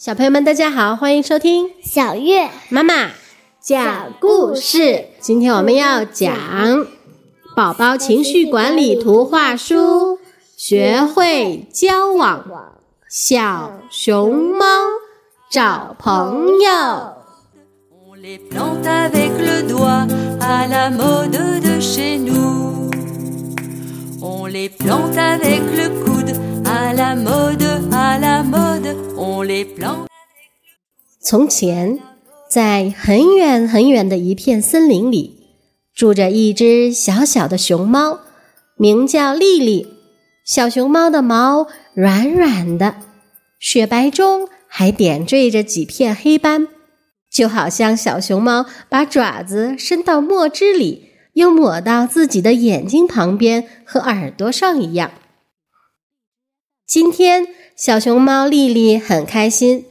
小朋友们，大家好，欢迎收听小月妈妈讲故事。今天我们要讲《宝宝情绪管理图画书》，学会交往。小熊猫找朋友。从前，在很远很远的一片森林里，住着一只小小的熊猫，名叫丽丽。小熊猫的毛软软的，雪白中还点缀着几片黑斑，就好像小熊猫把爪子伸到墨汁里，又抹到自己的眼睛旁边和耳朵上一样。今天，小熊猫丽丽很开心，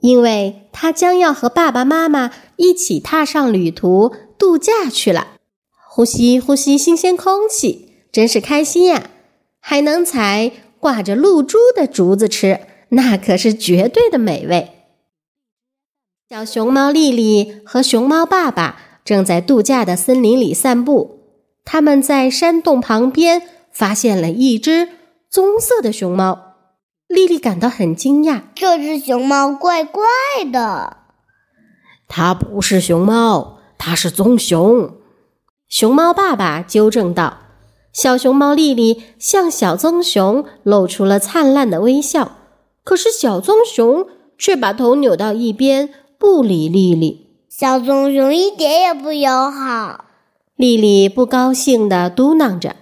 因为她将要和爸爸妈妈一起踏上旅途度假去了。呼吸呼吸新鲜空气，真是开心呀！还能采挂着露珠的竹子吃，那可是绝对的美味。小熊猫丽丽和熊猫爸爸正在度假的森林里散步，他们在山洞旁边发现了一只。棕色的熊猫，丽丽感到很惊讶。这只熊猫怪怪的。它不是熊猫，它是棕熊。熊猫爸爸纠正道。小熊猫丽丽向小棕熊露出了灿烂的微笑，可是小棕熊却把头扭到一边，不理丽丽。小棕熊一点也不友好。丽丽不高兴地嘟囔着。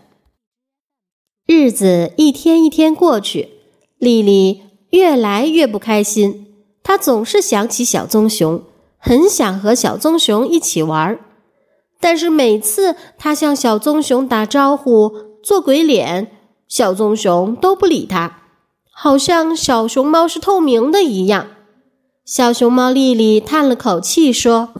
日子一天一天过去，丽丽越来越不开心。她总是想起小棕熊，很想和小棕熊一起玩儿。但是每次她向小棕熊打招呼、做鬼脸，小棕熊都不理她，好像小熊猫是透明的一样。小熊猫丽丽叹了口气说。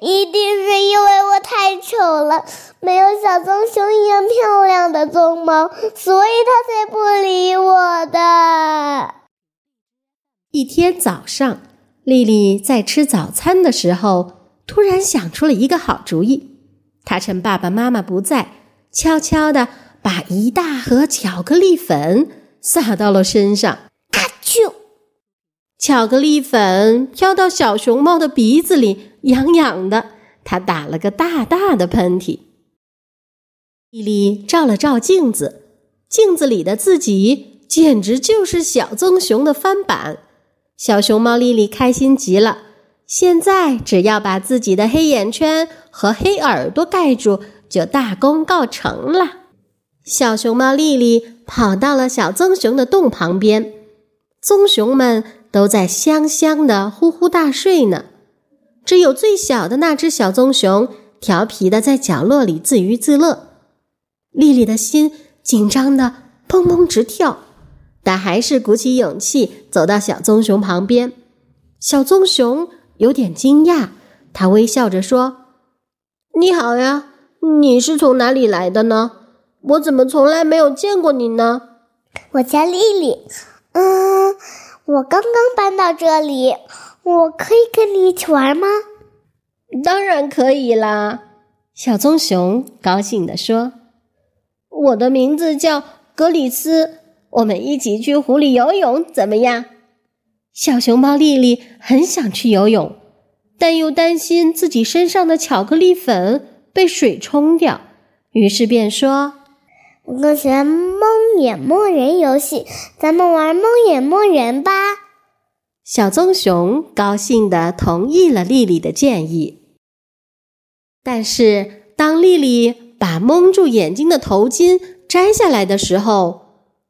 一定是因为太丑了，没有小棕熊一样漂亮的棕毛，所以它才不理我的。一天早上，丽丽在吃早餐的时候，突然想出了一个好主意。她趁爸爸妈妈不在，悄悄地把一大盒巧克力粉撒到了身上，咔啾！巧克力粉飘到小熊猫的鼻子里。痒痒的，他打了个大大的喷嚏。丽丽照了照镜子，镜子里的自己简直就是小棕熊的翻版。小熊猫丽丽开心极了，现在只要把自己的黑眼圈和黑耳朵盖住，就大功告成了。小熊猫丽丽跑到了小棕熊的洞旁边，棕熊们都在香香的呼呼大睡呢。只有最小的那只小棕熊调皮的在角落里自娱自乐，丽丽的心紧张的砰砰直跳，但还是鼓起勇气走到小棕熊旁边。小棕熊有点惊讶，他微笑着说：“你好呀，你是从哪里来的呢？我怎么从来没有见过你呢？”我叫丽丽，嗯，我刚刚搬到这里。我可以跟你一起玩吗？当然可以啦！小棕熊高兴地说：“我的名字叫格里斯，我们一起去湖里游泳怎么样？”小熊猫丽丽很想去游泳，但又担心自己身上的巧克力粉被水冲掉，于是便说：“我更喜欢蒙眼摸人游戏，咱们玩蒙眼摸人吧。”小棕熊高兴地同意了丽丽的建议，但是当丽丽把蒙住眼睛的头巾摘下来的时候，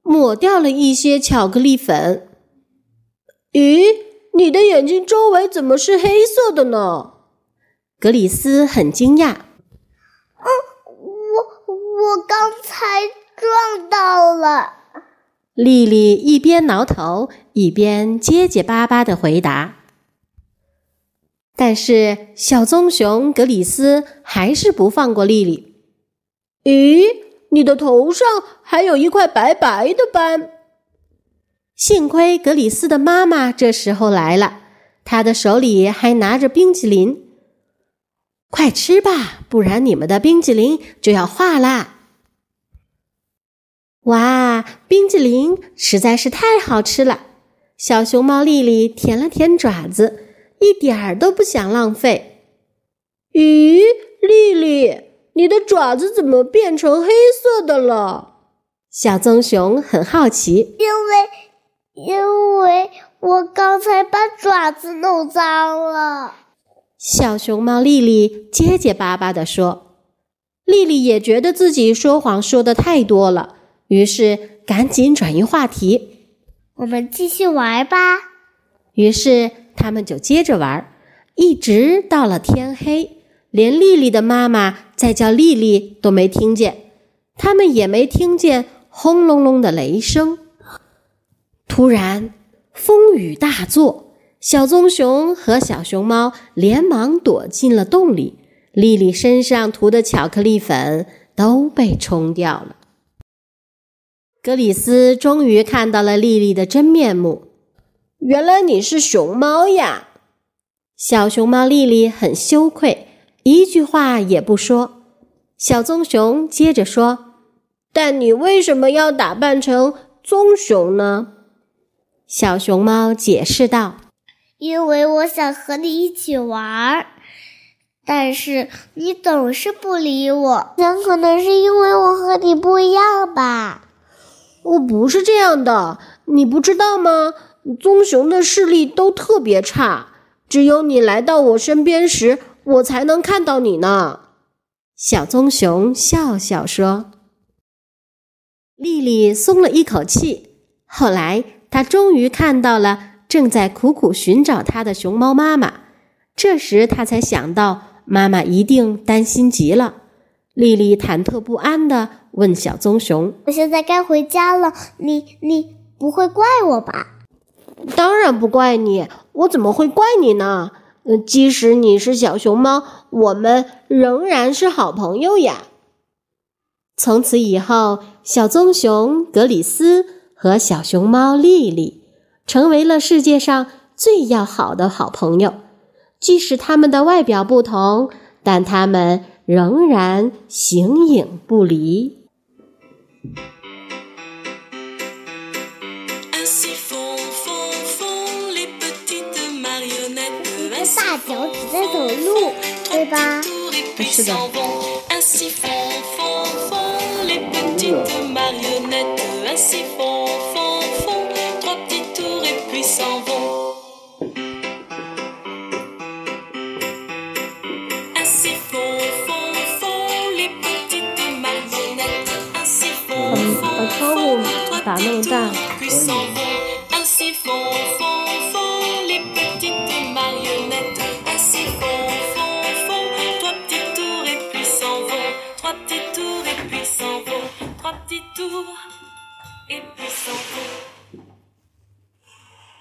抹掉了一些巧克力粉。咦，你的眼睛周围怎么是黑色的呢？格里斯很惊讶。嗯，我我刚才撞到了。丽丽一边挠头，一边结结巴巴的回答。但是小棕熊格里斯还是不放过丽丽。咦，你的头上还有一块白白的斑。幸亏格里斯的妈妈这时候来了，她的手里还拿着冰淇淋。快吃吧，不然你们的冰淇淋就要化啦！哇，冰激凌实在是太好吃了！小熊猫丽丽舔了舔爪子，一点儿都不想浪费。咦，丽丽，你的爪子怎么变成黑色的了？小棕熊很好奇。因为，因为我刚才把爪子弄脏了。小熊猫丽丽结结巴巴地说：“丽丽也觉得自己说谎说的太多了，于是赶紧转移话题。我们继续玩吧。”于是他们就接着玩，一直到了天黑，连丽丽的妈妈在叫丽丽都没听见，他们也没听见轰隆隆的雷声。突然，风雨大作。小棕熊和小熊猫连忙躲进了洞里，丽丽身上涂的巧克力粉都被冲掉了。格里斯终于看到了丽丽的真面目，原来你是熊猫呀！小熊猫丽丽很羞愧，一句话也不说。小棕熊接着说：“但你为什么要打扮成棕熊呢？”小熊猫解释道。因为我想和你一起玩，但是你总是不理我。很可能是因为我和你不一样吧？我不是这样的，你不知道吗？棕熊的视力都特别差，只有你来到我身边时，我才能看到你呢。小棕熊笑笑说：“丽丽松了一口气。后来，她终于看到了。”正在苦苦寻找它的熊猫妈妈，这时她才想到，妈妈一定担心极了。丽丽忐忑不安地问小棕熊：“我现在该回家了，你你不会怪我吧？”“当然不怪你，我怎么会怪你呢？即使你是小熊猫，我们仍然是好朋友呀。”从此以后，小棕熊格里斯和小熊猫丽丽。成为了世界上最要好的好朋友，即使他们的外表不同，但他们仍然形影不离。大脚趾在走路，对吧？是的。把窗户那么大。